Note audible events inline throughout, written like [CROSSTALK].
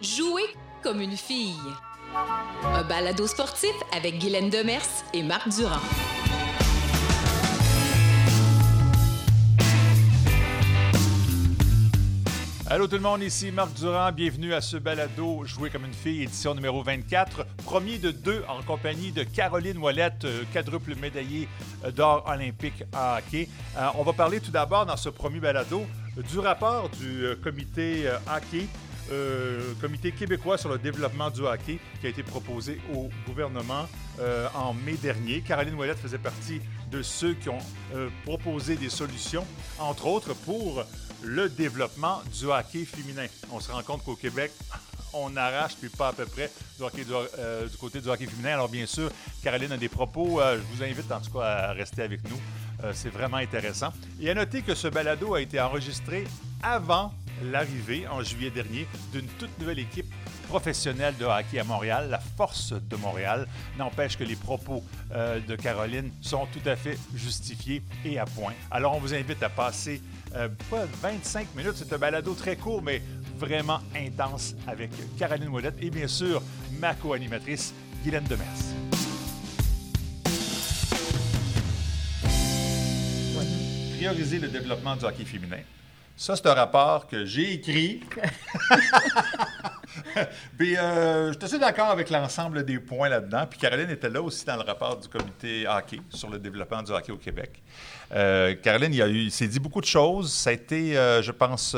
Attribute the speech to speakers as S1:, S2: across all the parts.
S1: Jouer comme une fille. Un balado sportif avec Guylaine Demers et Marc Durand.
S2: Allô tout le monde, ici Marc Durand. Bienvenue à ce balado Jouer comme une fille, édition numéro 24. Premier de deux en compagnie de Caroline Ouellette, euh, quadruple médaillée euh, d'or olympique en hockey. Euh, on va parler tout d'abord dans ce premier balado du rapport du comité hockey euh, comité québécois sur le développement du hockey qui a été proposé au gouvernement euh, en mai dernier. Caroline Ouellette faisait partie de ceux qui ont euh, proposé des solutions, entre autres pour le développement du hockey féminin. On se rend compte qu'au Québec, [LAUGHS] on arrache, puis pas à peu près, du, hockey, du, du, côté du hockey féminin. Alors, bien sûr, Caroline a des propos. je vous invite en tout cas à rester avec nous. C'est vraiment intéressant. Et à noter que ce balado a été enregistré avant l'arrivée en juillet dernier d'une toute nouvelle équipe professionnelle de hockey à Montréal, la Force de Montréal. N'empêche que les propos euh, de Caroline sont tout à fait justifiés et à point. Alors on vous invite à passer euh, pas 25 minutes, c'est un balado très court, mais vraiment intense avec Caroline Ouellette et bien sûr ma co-animatrice Guylaine Demers. Prioriser le développement du hockey féminin ça, c'est un rapport que j'ai écrit. [LAUGHS] Puis, euh, je suis assez d'accord avec l'ensemble des points là-dedans. Puis, Caroline était là aussi dans le rapport du comité hockey sur le développement du hockey au Québec. Euh, Caroline, il, s'est dit beaucoup de choses. Ça a été, euh, je pense,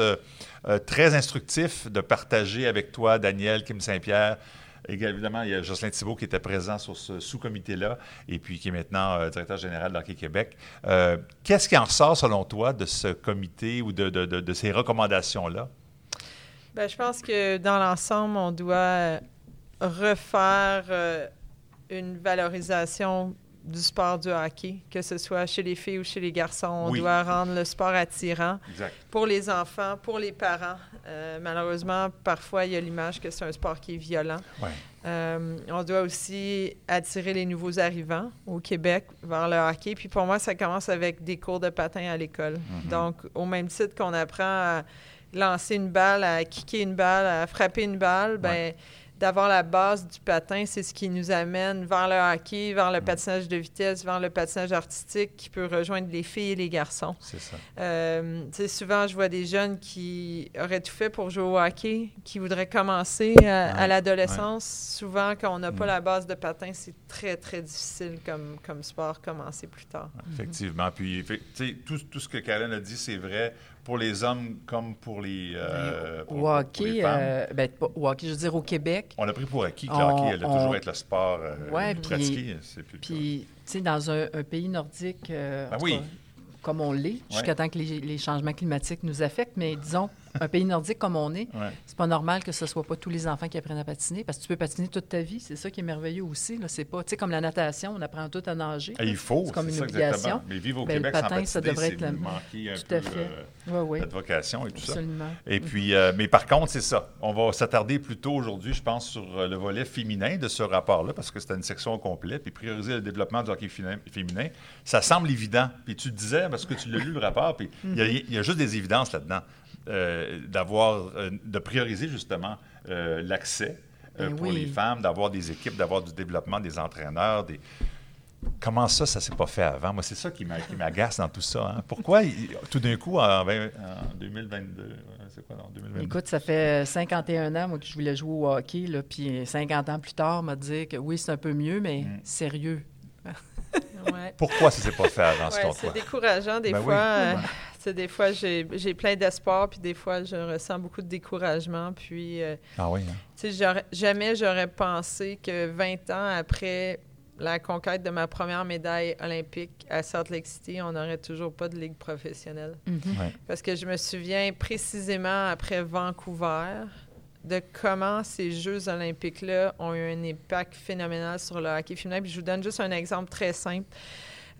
S2: très instructif de partager avec toi, Daniel, Kim Saint-Pierre, Évidemment, il y a Jocelyn Thibault qui était présent sur ce sous-comité-là et puis qui est maintenant euh, directeur général de Hockey Québec. Euh, qu'est-ce qui en ressort, selon toi, de ce comité ou de, ces recommandations-là?
S3: Bien, je pense que dans l'ensemble, on doit refaire euh, une valorisation du sport du hockey, que ce soit chez les filles ou chez les garçons. On doit rendre le sport attirant pour les enfants, pour les parents. Euh, malheureusement, parfois, il y a l'image que c'est un sport qui est violent. Euh, on doit aussi attirer les nouveaux arrivants au Québec vers le hockey. Puis pour moi, ça commence avec des cours de patin à l'école. Mm-hmm. Donc, au même titre qu'on apprend à lancer une balle, à kicker une balle, à frapper une balle, ben d'avoir la base du patin, c'est ce qui nous amène vers le hockey, vers le mm. patinage de vitesse, vers le patinage artistique qui peut rejoindre les filles et les garçons.
S2: C'est ça.
S3: Euh, souvent, je vois des jeunes qui auraient tout fait pour jouer au hockey, qui voudraient commencer à, l'adolescence. Souvent, quand on n'a pas mm. la base de patin, c'est très, très difficile comme, comme sport, commencer plus tard.
S2: Effectivement. Puis, tout, tout ce que Karen a dit, c'est vrai pour les hommes comme pour les, euh,
S4: pour, hockey, femmes. Euh, ben, au hockey, je veux dire, au Québec.
S2: On a pris pour acquis que le hockey allait toujours être le sport euh, ouais, pratiqué.
S4: Puis, tu sais, dans un, pays nordique, ben oui. comme on l'est, jusqu'à temps que les, les, changements climatiques nous affectent, mais disons un pays nordique comme on est, c'est pas normal que ce soit pas tous les enfants qui apprennent à patiner parce que tu peux patiner toute ta vie. C'est ça qui est merveilleux aussi. C'est pas, tu sais, comme la natation, on apprend tout à nager.
S2: il faut.
S4: C'est comme une obligation.
S2: Mais vivre au ben, Québec le patin, patiner, ça devrait être la... manquer un tout peu à fait. Euh, vocation et tout
S4: Absolument.
S2: ça. Et puis, euh, mais par contre, c'est ça. On va s'attarder plutôt aujourd'hui, je pense, sur euh, le volet féminin de ce rapport-là parce que c'était une section au complet. Puis prioriser le développement du hockey féminin, ça semble évident. Puis tu disais, parce que tu l'as lu le rapport, puis il y, a juste des évidences là-dedans. Euh, d'avoir, euh, de prioriser justement euh, l'accès ben pour les femmes, d'avoir des équipes, d'avoir du développement des entraîneurs, des... Comment ça, ça s'est pas fait avant? Moi, c'est ça qui m'agace dans tout ça. Hein. Pourquoi, tout d'un coup, en, 2022, c'est quoi, en 2022?
S4: Écoute, ça fait 51 ans, moi, que je voulais jouer au hockey, là, puis 50 ans plus tard, m'a dit que oui, c'est un peu mieux, mais mm. sérieux.
S2: Pourquoi ça s'est pas fait avant,
S3: ouais, C'est décourageant, des ben fois des fois, j'ai plein d'espoir, puis des fois, je ressens beaucoup de découragement. Puis,
S2: euh, ah oui,
S3: hein? jamais j'aurais pensé que 20 ans après la conquête de ma première médaille olympique à Salt Lake City, on n'aurait toujours pas de ligue professionnelle.
S4: Mm-hmm.
S3: Parce que je me souviens précisément après Vancouver de comment ces Jeux olympiques-là ont eu un impact phénoménal sur le hockey féminin. Puis je vous donne juste un exemple très simple.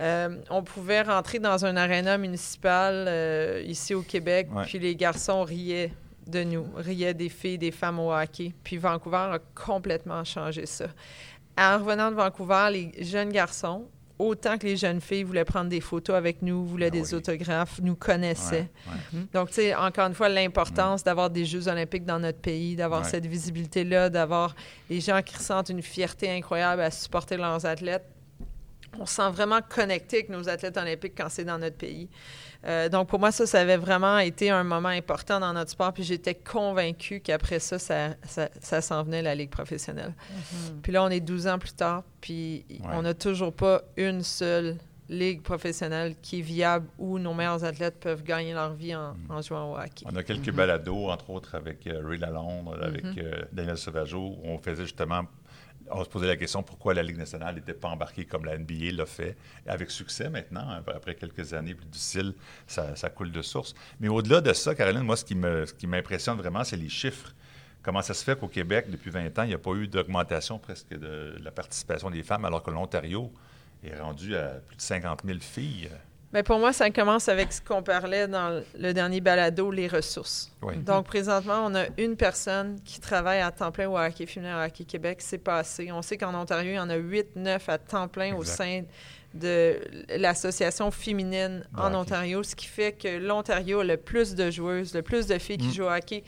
S3: Euh, on pouvait rentrer dans un aréna municipal euh, ici au Québec, puis les garçons riaient de nous, riaient des filles, des femmes au hockey. Puis Vancouver a complètement changé ça. En revenant de Vancouver, les jeunes garçons autant que les jeunes filles voulaient prendre des photos avec nous, voulaient ah des autographes, nous connaissaient. Mhm. Donc, tu sais, encore une fois, l'importance mhm. d'avoir des Jeux olympiques dans notre pays, d'avoir cette visibilité-là, d'avoir les gens qui ressentent une fierté incroyable à supporter leurs athlètes. On se sent vraiment connecté avec nos athlètes olympiques quand c'est dans notre pays. Euh, donc, pour moi, ça, ça avait vraiment été un moment important dans notre sport. Puis j'étais convaincue qu'après ça, ça, ça, s'en venait, la Ligue professionnelle. Mhm. Puis là, on est 12 ans plus tard, puis on n'a toujours pas une seule ligue professionnelle qui est viable où nos meilleurs athlètes peuvent gagner leur vie en, mhm. jouant au hockey.
S2: On a quelques mhm. balados, entre autres avec euh, Ray Lalonde, avec euh, Daniel Sauvageau, où on faisait justement on se posait la question pourquoi la Ligue nationale n'était pas embarquée comme la NBA l'a fait, avec succès maintenant, après quelques années plus difficiles, ça, ça coule de source. Mais au-delà de ça, Caroline, moi, ce qui, ce qui m'impressionne vraiment, c'est les chiffres. Comment ça se fait qu'au Québec, depuis 20 ans, il n'y a pas eu d'augmentation presque de la participation des femmes, alors que l'Ontario est rendu à plus de 50 000 filles?
S3: Bien, pour moi, ça commence avec ce qu'on parlait dans le dernier balado, les ressources. Donc, présentement, on a une personne qui travaille à temps plein au hockey féminin au Hockey Québec. C'est passé. On sait qu'en Ontario, il y en a 8, 9 à temps plein au sein de l'association féminine en Ontario, ce qui fait que l'Ontario a le plus de joueuses, le plus de filles qui mm. jouent au hockey,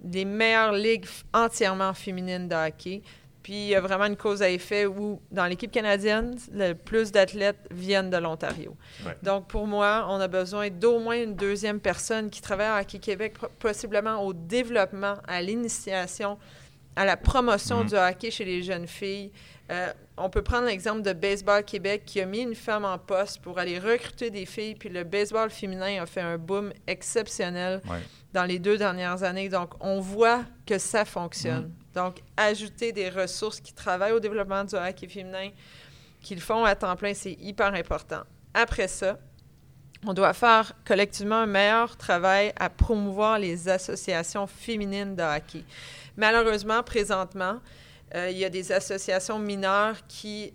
S3: des meilleures ligues entièrement féminines de hockey. Puis il y a vraiment une cause à effet où, dans l'équipe canadienne, le plus d'athlètes viennent de l'Ontario. Donc, pour moi, on a besoin d'au moins une deuxième personne qui travaille à Hockey Québec, possiblement au développement, à l'initiation, à la promotion mm-hmm. du hockey chez les jeunes filles. Euh, on peut prendre l'exemple de Baseball Québec qui a mis une femme en poste pour aller recruter des filles, puis le baseball féminin a fait un boom exceptionnel dans les deux dernières années. Donc, on voit que ça fonctionne. Mm-hmm. Donc, ajouter des ressources qui travaillent au développement du hockey féminin, qu'ils font à temps plein, c'est hyper important. Après ça, on doit faire collectivement un meilleur travail à promouvoir les associations féminines de hockey. Malheureusement, présentement, euh, il y a des associations mineures qui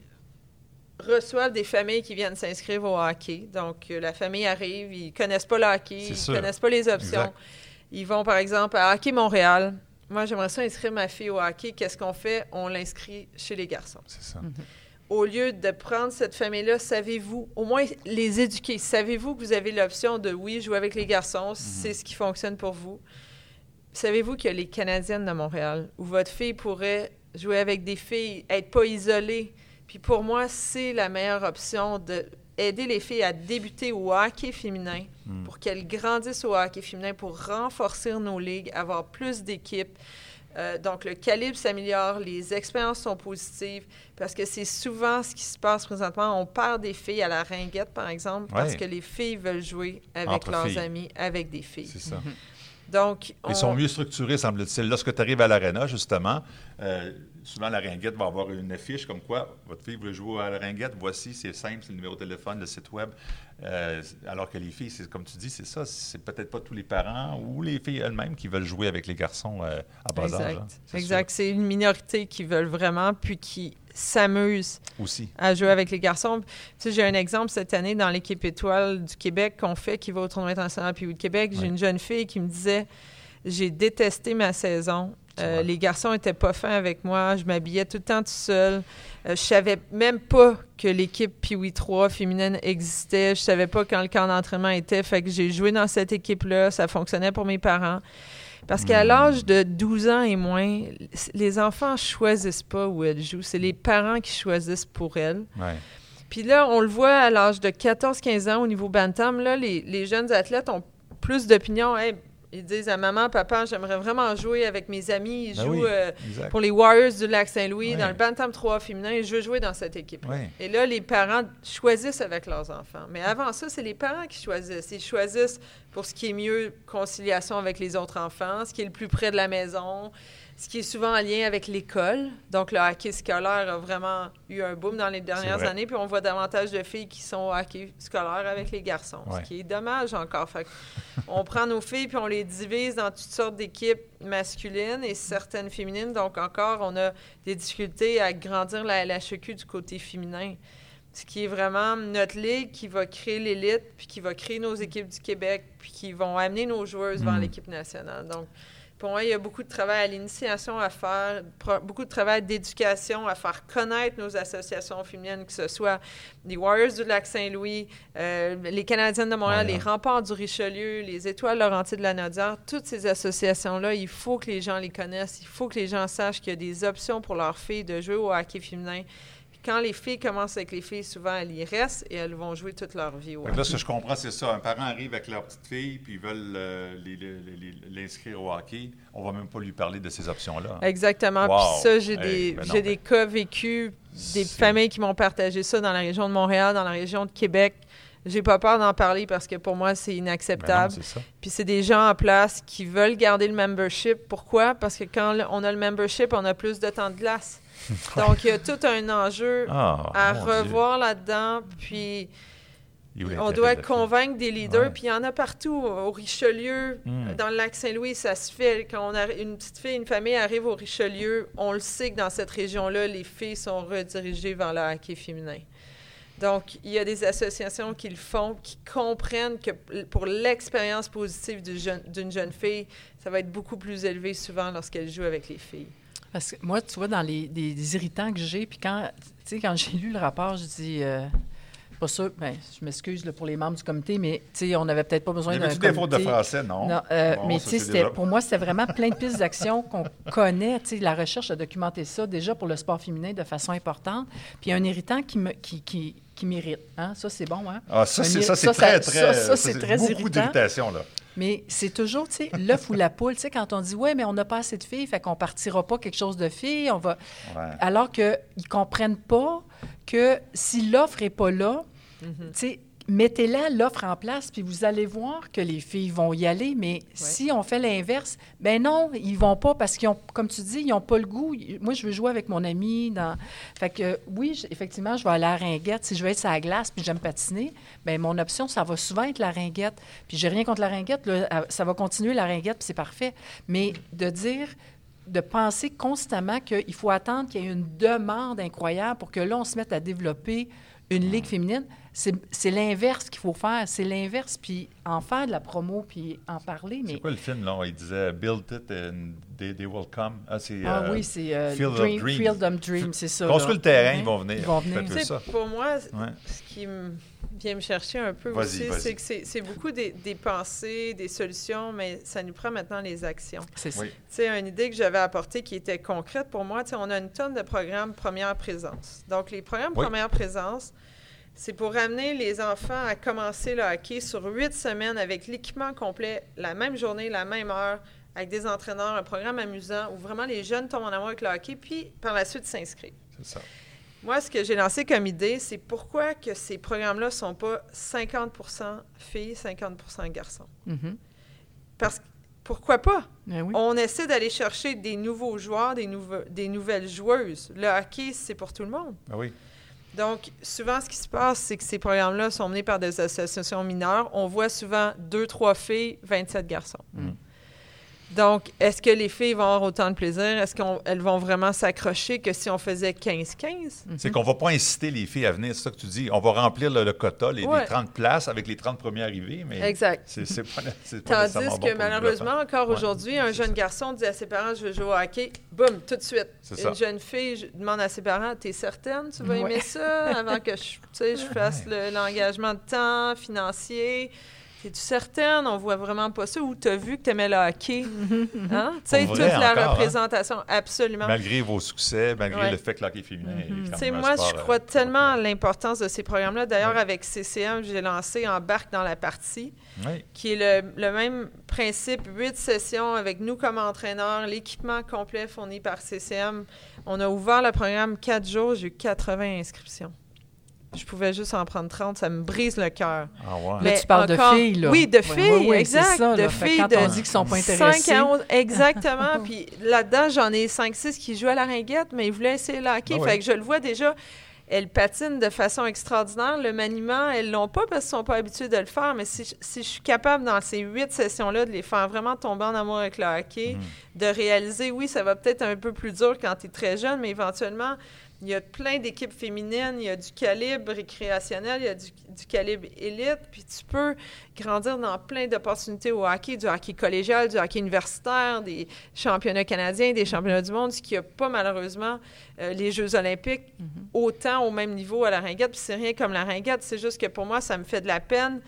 S3: reçoivent des familles qui viennent s'inscrire au hockey. Donc, euh, la famille arrive, ils ne connaissent pas le hockey, ils ne connaissent pas les options. Ils vont, par exemple, à Hockey Montréal, moi, j'aimerais ça inscrire ma fille au hockey. Qu'est-ce qu'on fait? On l'inscrit chez les garçons.
S2: C'est ça. Mhm.
S3: Au lieu de prendre cette famille-là, savez-vous, au moins les éduquer, savez-vous que vous avez l'option de, oui, jouer avec les garçons, mhm. c'est ce qui fonctionne pour vous. Savez-vous qu'il y a les Canadiennes de Montréal, où votre fille pourrait jouer avec des filles, être pas isolée. Puis pour moi, c'est la meilleure option de aider les filles à débuter au hockey féminin hmm. pour qu'elles grandissent au hockey féminin, pour renforcer nos ligues, avoir plus d'équipes. Euh, donc, le calibre s'améliore, les expériences sont positives, parce que c'est souvent ce qui se passe présentement. On perd des filles à la ringuette, par exemple, parce que les filles veulent jouer avec leurs amis, avec des filles.
S2: C'est ça. Mhm.
S3: Donc,
S2: Ils sont mieux structurés, semble-t-il. Lorsque tu arrives à l'aréna, justement, euh, souvent la ringuette va avoir une affiche comme quoi votre fille veut jouer à la ringuette, voici, c'est simple, c'est le numéro de téléphone, le site web. Euh, alors que les filles, c'est comme tu dis, c'est ça, c'est peut-être pas tous les parents ou les filles elles-mêmes qui veulent jouer avec les garçons euh, à bas âge. Hein,
S3: exact. C'est une minorité qui veulent vraiment, puis qui s'amusent
S2: aussi
S3: à jouer avec les garçons. Tu j'ai un exemple cette année dans l'équipe étoile du Québec qu'on fait, qui va au tournoi international puis de Québec. J'ai une jeune fille qui me disait j'ai détesté ma saison. Euh, les garçons étaient pas fins avec moi. Je m'habillais tout le temps tout seul. Euh, je savais même pas que l'équipe Piwi 3 féminine existait. Je savais pas quand le camp d'entraînement était. Fait que j'ai joué dans cette équipe-là. Ça fonctionnait pour mes parents. Parce qu'à hmm. l'âge de 12 ans et moins, les enfants choisissent pas où elles jouent. C'est les parents qui choisissent pour elles. Puis là, on le voit à l'âge de 14-15 ans au niveau Bantam, là, les, les jeunes athlètes ont plus d'opinion. Ils disent à maman, papa, j'aimerais vraiment jouer avec mes amis. Ils ben jouent euh, pour les Warriors du Lac-Saint-Louis dans le Bantam 3 féminin et je veux jouer dans cette équipe. Et là, les parents choisissent avec leurs enfants. Mais avant ça, c'est les parents qui choisissent. Ils choisissent pour ce qui est mieux, conciliation avec les autres enfants, ce qui est le plus près de la maison, ce qui est souvent en lien avec l'école. Donc, le hockey scolaire a vraiment eu un boom dans les dernières années, puis on voit davantage de filles qui sont au hockey scolaire avec les garçons, ce qui est dommage encore. Fait on prend nos filles, puis on les divise dans toutes sortes d'équipes masculines et certaines féminines. Donc, encore, on a des difficultés à grandir la LHEQ du côté féminin. Ce qui est vraiment notre ligue qui va créer l'élite, puis qui va créer nos équipes du Québec, puis qui vont amener nos joueuses vers hmm. l'équipe nationale. Donc, pour moi, il y a beaucoup de travail à l'initiation à faire, beaucoup de travail d'éducation à faire connaître nos associations féminines, que ce soit les Warriors du Lac-Saint-Louis, euh, les Canadiennes de Montréal, les Remparts du Richelieu, les Étoiles Laurentides de la Nodière. Toutes ces associations-là, il faut que les gens les connaissent. Il faut que les gens sachent qu'il y a des options pour leurs filles de jouer au hockey féminin quand les filles commencent avec les filles, souvent, elles y restent et elles vont jouer toute leur vie.
S2: Au là, ce que je comprends, c'est ça. Un parent arrive avec leur petite fille puis ils veulent euh, l'inscrire au hockey. On va même pas lui parler de ces options-là.
S3: Exactement. Puis ça, j'ai des, ben cas vécus, des familles qui m'ont partagé ça dans la région de Montréal, dans la région de Québec. J'ai pas peur d'en parler parce que pour moi, c'est inacceptable. Ben puis c'est des gens en place qui veulent garder le membership. Pourquoi? Parce que quand on a le membership, on a plus de temps de glace. [LAUGHS] Donc, il y a tout un enjeu ah, à revoir là-dedans. Puis, on doit convaincre des leaders. Puis, il y en a partout. Au Richelieu, hmm. dans le lac Saint-Louis, ça se fait. Quand on a une petite fille, une famille arrive au Richelieu, on le sait que dans cette région-là, les filles sont redirigées vers le hockey féminin. Donc, il y a des associations qui le font, qui comprennent que pour l'expérience positive d'une jeune fille, ça va être beaucoup plus élevé souvent lorsqu'elle joue avec les filles.
S4: Parce que moi, tu vois, dans les, irritants que j'ai, puis quand, quand j'ai lu le rapport, je dis. Euh, pas sûr, ben, je m'excuse pour les membres du comité, mais on n'avait peut-être pas besoin d'un comité.
S2: des fautes de français, non? non
S4: euh, mais pour moi, c'était vraiment plein de pistes d'action qu'on connaît. La recherche a documenté ça déjà pour le sport féminin de façon importante. Puis il y a un irritant qui me, qui, qui, qui m'irrite. Hein? Ça, c'est bon. Hein?
S2: Ah, ça, c'est, ça, c'est très, très, ça, c'est très beaucoup d'irritation, là.
S4: Mais c'est toujours, tu sais, l'œuf ou la poule. Tu sais, quand on dit, ouais, mais on n'a pas assez de filles, fait qu'on partira pas quelque chose de filles, on va. Alors qu'ils ne comprennent pas que si l'offre n'est pas là, tu sais, mettez-la l'offre en place, puis vous allez voir que les filles vont y aller. Mais si on fait l'inverse, ben non, ils vont pas parce qu'ils ont, comme tu dis, ils n'ont pas le goût. Moi, je veux jouer avec mon ami. Dans... Fait que oui, effectivement, je vais aller à la ringuette. Si je veux être sur la glace puis j'aime patiner, ben mon option, ça va souvent être la ringuette. Puis j'ai rien contre la ringuette. ça va continuer la ringuette, puis c'est parfait. Mais de dire de penser constamment qu'il faut attendre qu'il y ait une demande incroyable pour que là, on se mette à développer une ligue féminine. C'est l'inverse qu'il faut faire. C'est l'inverse, puis en faire de la promo, puis en parler.
S2: Mais... C'est quoi le film, là? Il disait « Build it and they, they will come ».
S4: Ah, ah euh, oui, c'est euh, Field, Dream, of Dream. Field of Dream, c'est ça.
S2: Construis le terrain, ils vont venir.
S4: Ils vont venir.
S3: Ça. Pour moi, ce qui vient me chercher un peu aussi, c'est que c'est beaucoup des, des, pensées, des solutions, mais ça nous prend maintenant les actions.
S4: C'est ça.
S3: Tu sais, une idée que j'avais apportée qui était concrète pour moi, tu sais, on a une tonne de programmes première présence. Donc, les programmes première présence c'est pour amener les enfants à commencer le hockey sur huit semaines avec l'équipement complet, la même journée, la même heure, avec des entraîneurs, un programme amusant où vraiment les jeunes tombent en amour avec le hockey, puis par la suite s'inscrivent.
S2: C'est ça.
S3: Moi, ce que j'ai lancé comme idée, c'est pourquoi que ces programmes-là ne sont pas 50% filles, 50% garçons? Mm-hmm. Parce que pourquoi pas?
S4: Ben
S3: On essaie d'aller chercher des nouveaux joueurs, des, des nouvelles joueuses. Le hockey, c'est pour tout le monde.
S2: Ben oui.
S3: Donc, souvent, ce qui se passe, c'est que ces programmes-là sont menés par des associations mineures. On voit souvent deux, trois filles, 27 garçons. Mm. Donc, est-ce que les filles vont avoir autant de plaisir? Est-ce qu'elles vont vraiment s'accrocher que si on faisait 15-15?
S2: C'est qu'on ne va pas inciter les filles à venir, c'est ça que tu dis. On va remplir le, quota, les, 30 places avec les 30 premiers arrivés, mais
S3: exact.
S2: c'est pas,
S3: pas Tandis que malheureusement, encore aujourd'hui, un jeune garçon dit à ses parents « je veux jouer au hockey », boum, tout de suite. Une jeune fille demande à ses parents « t'es certaine? Tu vas aimer ça avant que je, je fasse l'engagement de temps financier ?» Es-tu certaine? On voit vraiment pas ça. Ou tu as vu que tu aimais le hockey? [LAUGHS] Hein? Tu sais, toute la hein? représentation, absolument.
S2: Malgré vos succès, malgré le fait que le hockey féminin
S3: Tu sais, moi, je crois euh, tellement à l'importance de ces programmes-là. D'ailleurs, avec CCM, j'ai lancé Embarque dans la partie, qui est le, le, même principe, huit sessions avec nous comme entraîneurs, l'équipement complet fourni par CCM. On a ouvert le programme quatre jours, j'ai eu 80 inscriptions je pouvais juste en prendre 30, ça me brise le cœur.
S2: Ah ouais.
S4: Mais tu parles de filles, là.
S3: Oui, de filles, oui, exact.
S4: Ça,
S3: de filles
S4: quand
S3: de
S4: on dit qu'ils sont pas intéressés. 5 à 11,
S3: exactement. [LAUGHS] Puis là-dedans, j'en ai 5-6 qui jouent à la ringuette, mais ils voulaient essayer le hockey. Ah fait que je le vois déjà. Elles patinent de façon extraordinaire. Le maniement, elles l'ont pas parce qu'elles sont pas habituées de le faire. Mais si, si je suis capable, dans ces huit sessions-là, de les faire vraiment tomber en amour avec le hockey, mm. de réaliser, oui, ça va peut-être un peu plus dur quand tu es très jeune, mais éventuellement, il y a plein d'équipes féminines, il y a du calibre récréationnel, il y a du, calibre élite, puis tu peux grandir dans plein d'opportunités au hockey, du hockey collégial, du hockey universitaire, des championnats canadiens, des championnats du monde, ce qui a pas malheureusement euh, les Jeux olympiques mm-hmm. autant au même niveau à la ringette, puis c'est rien comme la ringette, c'est juste que pour moi, ça me fait de la peine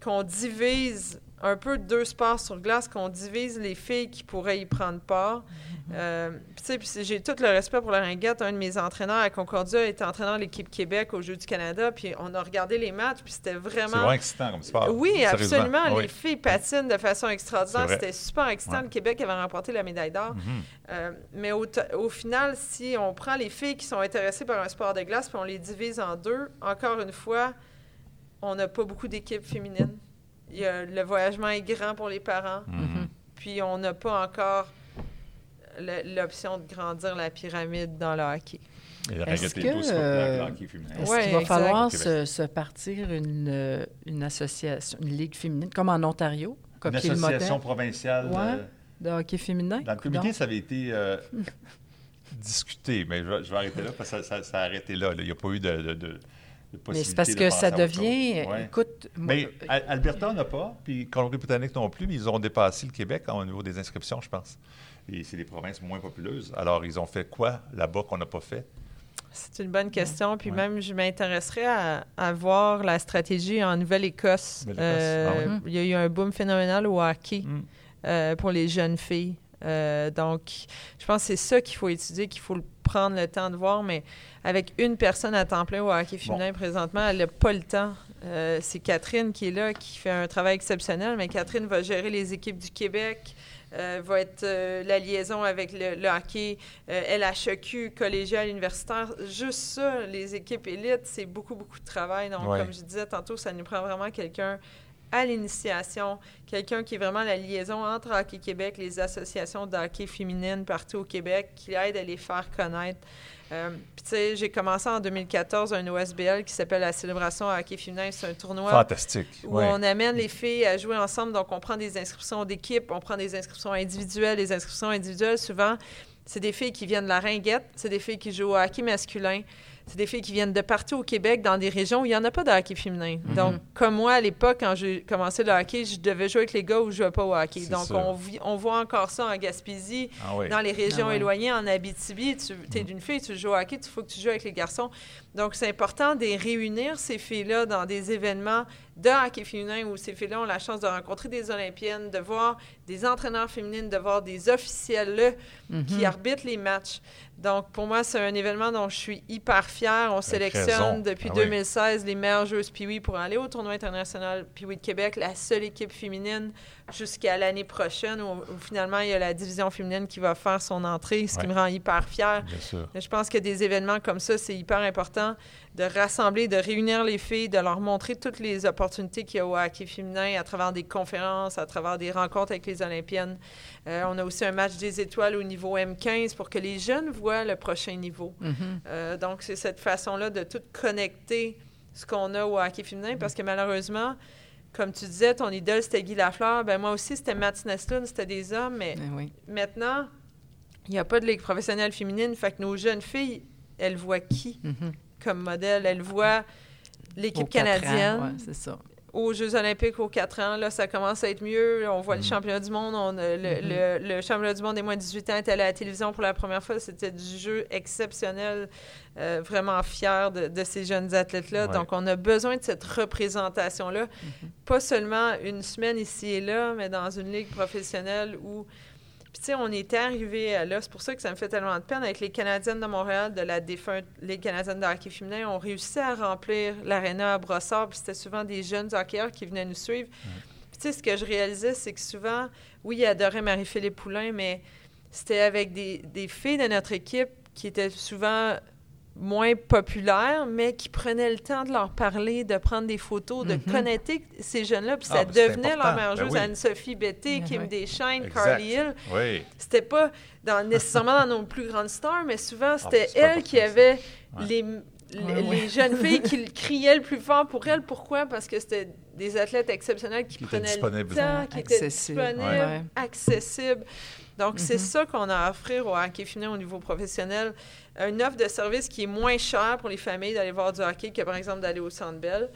S3: qu'on divise un peu deux sports sur glace, qu'on divise les filles qui pourraient y prendre part. Euh, tu sais, j'ai tout le respect pour la ringuette. Un de mes entraîneurs à Concordia était entraîneur de l'équipe Québec aux Jeux du Canada. Puis on a regardé les matchs, puis c'était vraiment. C'est
S2: vraiment excitant comme sport.
S3: Oui, absolument. Les filles patinent de façon extraordinaire. C'était super excitant. Le Québec avait remporté la médaille d'or. Mm-hmm. Euh, mais au, au, final, si on prend les filles qui sont intéressées par un sport de glace, puis on les divise en deux, encore une fois, on n'a pas beaucoup d'équipes féminines. Le voyagement est grand pour les parents. Mm-hmm. Puis on n'a pas encore l'option de grandir la pyramide dans le hockey.
S4: Est-ce euh, est qu'il va falloir se, partir une, euh, une, association, une ligue féminine, comme en Ontario?
S2: Comme une association provinciale
S4: de hockey féminin?
S2: Dans le comité, ça avait été euh, [LAUGHS] discuté, mais je, vais arrêter là parce que ça, ça, a arrêté là. Il n'y a pas eu de, de,
S4: mais c'est parce que ça devient. Écoute.
S2: Mais Alberta n'a pas, puis Colombie-Britannique non plus, mais ils ont dépassé le Québec au niveau des inscriptions, je pense et c'est des provinces moins populeuses. Alors, ils ont fait quoi là-bas qu'on n'a pas fait?
S3: C'est une bonne question. Puis même, je m'intéresserais à, voir la stratégie en Nouvelle-Écosse. Euh, ah il y a eu un boom phénoménal au hockey mm. euh, pour les jeunes filles. Euh, donc, je pense que c'est ça qu'il faut étudier, qu'il faut prendre le temps de voir. Mais avec une personne à temps plein au hockey féminin présentement, elle n'a pas le temps. c'est Catherine qui est là, qui fait un travail exceptionnel. Mais Catherine va gérer les équipes du Québec, euh, va être euh, la liaison avec le, hockey euh, LHEQ, collégial, universitaire. Juste ça, les équipes élites, c'est beaucoup, beaucoup de travail. Donc, comme je disais tantôt, ça nous prend vraiment quelqu'un à l'initiation, quelqu'un qui est vraiment la liaison entre Hockey Québec, les associations de hockey féminines partout au Québec, qui aide à les faire connaître. Euh, puis, tu sais, j'ai commencé en 2014 un OSBL qui s'appelle la Célébration hockey féminin. C'est un tournoi.
S2: Fantastique.
S3: Où on amène les filles à jouer ensemble. Donc, on prend des inscriptions d'équipe, on prend des inscriptions individuelles. Les inscriptions individuelles, souvent, c'est des filles qui viennent de la ringuette, c'est des filles qui jouent au hockey masculin. C'est des filles qui viennent de partout au Québec, dans des régions où il n'y en a pas de hockey féminin. Mhm. Donc, comme moi, à l'époque, quand j'ai commencé le hockey, je devais jouer avec les gars ou je ne jouais pas au hockey. Donc, on, on, voit encore ça en Gaspésie, ah dans les régions ah éloignées, en Abitibi. Tu es mhm. d'une fille, tu joues au hockey, il faut que tu joues avec les garçons. Donc, c'est important de réunir ces filles-là dans des événements de hockey féminin où ces filles-là ont la chance de rencontrer des Olympiennes, de voir des entraîneurs féminines, de voir des officiels qui mhm. arbitrent les matchs. Donc, pour moi, c'est un événement dont je suis hyper fière. On sélectionne depuis 2016 ah les meilleures joueuses Piwi pour aller au tournoi international Piwi de Québec, la seule équipe féminine jusqu'à l'année prochaine où, finalement il y a la division féminine qui va faire son entrée, ce qui me rend hyper fière. Je pense que des événements comme ça, c'est hyper important de rassembler, de réunir les filles, de leur montrer toutes les opportunités qu'il y a au hockey féminin à travers des conférences, à travers des rencontres avec les Olympiennes. Euh, on a aussi un match des étoiles au niveau M15 pour que les jeunes voient le prochain niveau. Mm-hmm. Euh, donc, c'est cette façon-là de tout connecter ce qu'on a au hockey féminin parce que malheureusement, comme tu disais, ton idole, c'était Guy Lafleur. Ben moi aussi, c'était Matt Nestlund, c'était des hommes. Mais ben maintenant, il n'y a pas de ligue professionnelle féminine. Fait que nos jeunes filles, elles voient qui? Mm-hmm comme modèle? Elle voit l'équipe canadienne.
S4: c'est ça.
S3: Aux Jeux olympiques aux 4 ans, là, ça commence à être mieux. On voit le mm. championnat du monde. On, mm-hmm. le, championnat du monde des moins de 18 ans était à la télévision pour la première fois. C'était du jeu exceptionnel. Euh, vraiment fier de, ces jeunes athlètes-là. Donc, on a besoin de cette représentation-là. Mm-hmm. Pas seulement une semaine ici et là, mais dans une ligue professionnelle où puis, tu sais, on était arrivé là. C'est pour ça que ça me fait tellement de peine avec les Canadiennes de Montréal, de la défunte les Canadiennes de hockey féminin. On réussi à remplir l'aréna à Brossard. Puis, c'était souvent des jeunes hockeyeurs qui venaient nous suivre. Puis, tu sais, ce que je réalisais, c'est que souvent, oui, ils adoraient Marie-Philippe Poulain, mais c'était avec des, des filles de notre équipe qui étaient souvent moins populaires, mais qui prenaient le temps de leur parler, de prendre des photos, de mm-hmm. connecter ces jeunes-là. Puis ça ah, ben, devenait leur meilleure ben joueuse, Anne-Sophie Betté, ben Kim Deschaines, Carly Hill.
S2: Oui.
S3: C'était pas dans, nécessairement dans nos plus grandes stars, mais souvent, ah, c'était elles qui avaient les, les, jeunes filles qui [LAUGHS] criaient le plus fort pour elles. Pourquoi? Parce que c'était des athlètes exceptionnels qui, prenaient le temps, qui étaient disponibles, accessibles. Donc, c'est mm-hmm. ça qu'on a à offrir au hockey féminin au niveau professionnel. Une offre de service qui est moins chère pour les familles d'aller voir du hockey que, par exemple, d'aller au Centre Bell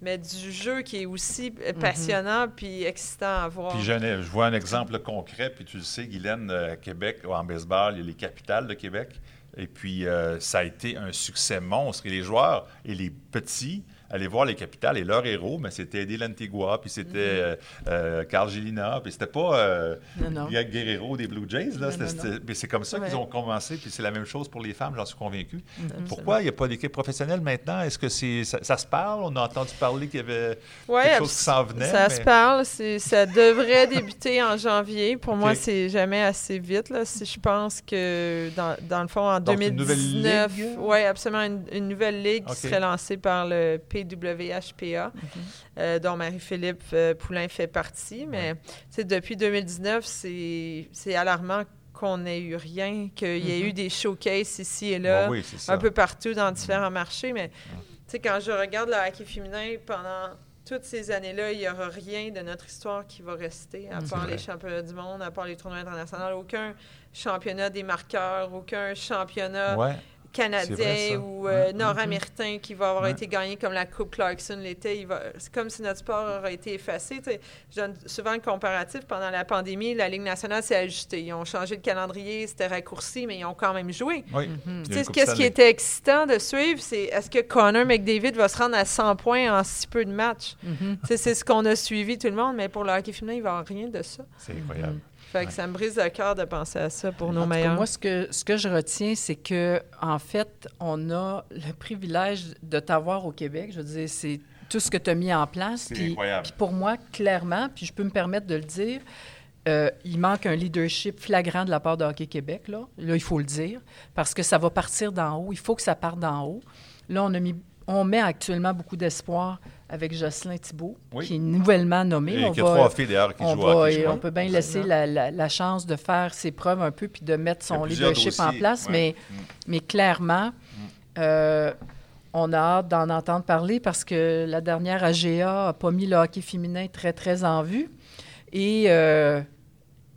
S3: mais du jeu qui est aussi mm-hmm. passionnant puis excitant à voir.
S2: Puis je, je, vois un exemple concret, puis tu le sais, Guylaine, euh, à Québec, en baseball, il y a les capitales de Québec. Et puis, euh, ça a été un succès monstre. Et les joueurs et les petits aller voir les capitales et leurs héros, mais c'était Eddie Lantigua, puis c'était mhm. euh, euh, Carl Gélina, puis c'était pas euh, Guerrero des Blue Jays. Là, mais c'est comme ça qu'ils ont commencé, puis c'est la même chose pour les femmes, j'en suis convaincu. Mhm. Pourquoi il n'y a pas d'équipe professionnelle maintenant? Est-ce que c'est ça, se parle? On a entendu parler qu'il y avait quelque chose qui s'en venait.
S3: Ça se parle. Ça devrait [LAUGHS] débuter en janvier. Pour moi, c'est jamais assez vite. Là, si je pense que, dans, dans le fond, en 2019... Oui, absolument, une, nouvelle ligue qui serait lancée par le P WHPA, mhm. euh, dont Marie-Philippe euh, Poulain fait partie. Mais depuis 2019, c'est alarmant qu'on n'ait eu rien, qu'il y ait eu mhm. des showcases ici et là, un peu partout dans différents mhm. marchés. Mais quand je regarde le hockey féminin pendant toutes ces années-là, il n'y aura rien de notre histoire qui va rester, à part les championnats du monde, à part les tournois internationaux. Aucun championnat des marqueurs, aucun championnat canadien ou euh, nord-américain qui va avoir été gagné comme la Coupe Clarkson l'été. C'est comme si notre sport aurait été effacé. je donne souvent le comparatif. Pendant la pandémie, la Ligue nationale s'est ajustée. Ils ont changé de calendrier, c'était raccourci, mais ils ont quand même joué.
S2: Oui.
S3: Qu'est-ce qui était excitant de suivre, c'est est-ce que Connor McDavid va se rendre à 100 points en si peu de matchs? Mm-hmm. C'est ce qu'on a suivi tout le monde, mais pour le hockey féminin, il va avoir rien de ça.
S2: C'est incroyable.
S3: Fait que ça me brise le cœur de penser à ça pour nos meilleurs.
S4: moi, ce que, ce que je retiens, c'est que en fait, on a le privilège de t'avoir au Québec. Je veux dire, c'est tout ce que tu as mis en place.
S2: C'est incroyable.
S4: Puis pour moi, clairement, puis je peux me permettre de le dire, euh, il manque un leadership flagrant de la part de Hockey Québec. Là, là il faut le dire, parce que ça va partir d'en haut. Il faut que ça parte d'en haut. Là, on a mis on met actuellement beaucoup d'espoir avec Jocelyn Thibault, qui est nouvellement nommé.
S2: Et on qui a trois filles d'ailleurs qui
S4: on
S2: jouent à
S4: On peut bien laisser la, chance de faire ses preuves un peu puis de mettre son leadership en place, mais, mm. mais clairement, mm. euh, on a hâte d'en entendre parler parce que la dernière AGA n'a pas mis le hockey féminin très, très en vue. Et euh,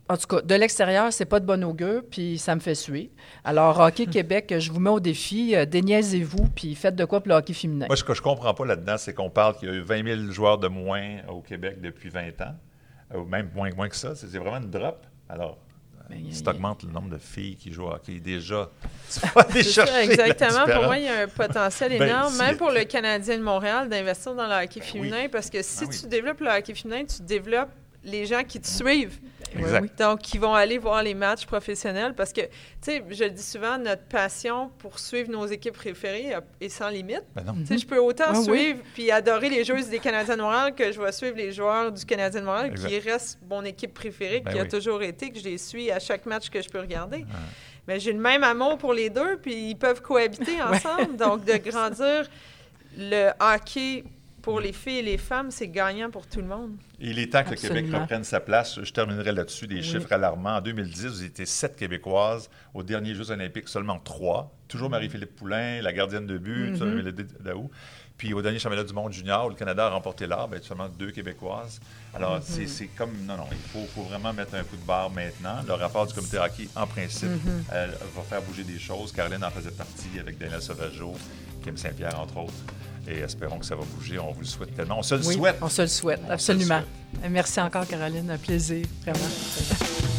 S4: en tout cas, de l'extérieur, c'est pas de bon augure, puis ça me fait suer. Alors, Hockey [LAUGHS] Québec, je vous mets au défi, euh, déniaisez-vous, puis faites de quoi pour le hockey féminin.
S2: Moi, ce que je comprends pas là-dedans, c'est qu'on parle qu'il y a eu 20 000 joueurs de moins au Québec depuis 20 ans, ou même moins, moins que ça. C'est vraiment une drop. Alors, si tu augmentes le nombre de filles qui jouent au hockey, déjà, [LAUGHS] tu vas aller chercher
S3: Exactement. Pour moi, il y a un potentiel ben, énorme, même pour le Canadien de Montréal, d'investir dans le hockey ben féminin, parce que si ben tu développes le hockey féminin, tu développes les gens qui te suivent. Donc, qui vont aller voir les matchs professionnels parce que, tu sais, je le dis souvent, notre passion pour suivre nos équipes préférées est sans limite.
S2: Ben
S3: tu sais, je peux autant suivre puis adorer les joueuses des Canadiens de Montréal que je vais suivre les joueurs du Canadien de Montréal qui reste mon équipe préférée, ben qui a toujours été, que je les suis à chaque match que je peux regarder. Mais j'ai le même amour pour les deux, puis ils peuvent cohabiter [LAUGHS] ensemble. donc, de grandir le hockey pour les filles et les femmes, c'est gagnant pour tout le monde.
S2: Il est temps que le Québec reprenne sa place. Je terminerai là-dessus. Des chiffres alarmants. En 2010, vous étiez sept Québécoises. Aux derniers Jeux olympiques, seulement trois. Toujours Marie-Philippe Poulain, la gardienne de but, mm Puis au dernier championnat du monde junior, où le Canada a remporté l'or, ben, seulement deux Québécoises. Alors, mm-hmm. c'est comme... Non, non, il faut, vraiment mettre un coup de barre maintenant. Le rapport du comité hockey, en principe, mm-hmm. va faire bouger des choses. Caroline en faisait partie avec Daniel Sauvageau, Kim Saint-Pierre, entre autres et espérons que ça va bouger. On vous le souhaite tellement. On se le souhaite.
S4: On se le souhaite, absolument. Merci encore, Caroline. Un plaisir, vraiment.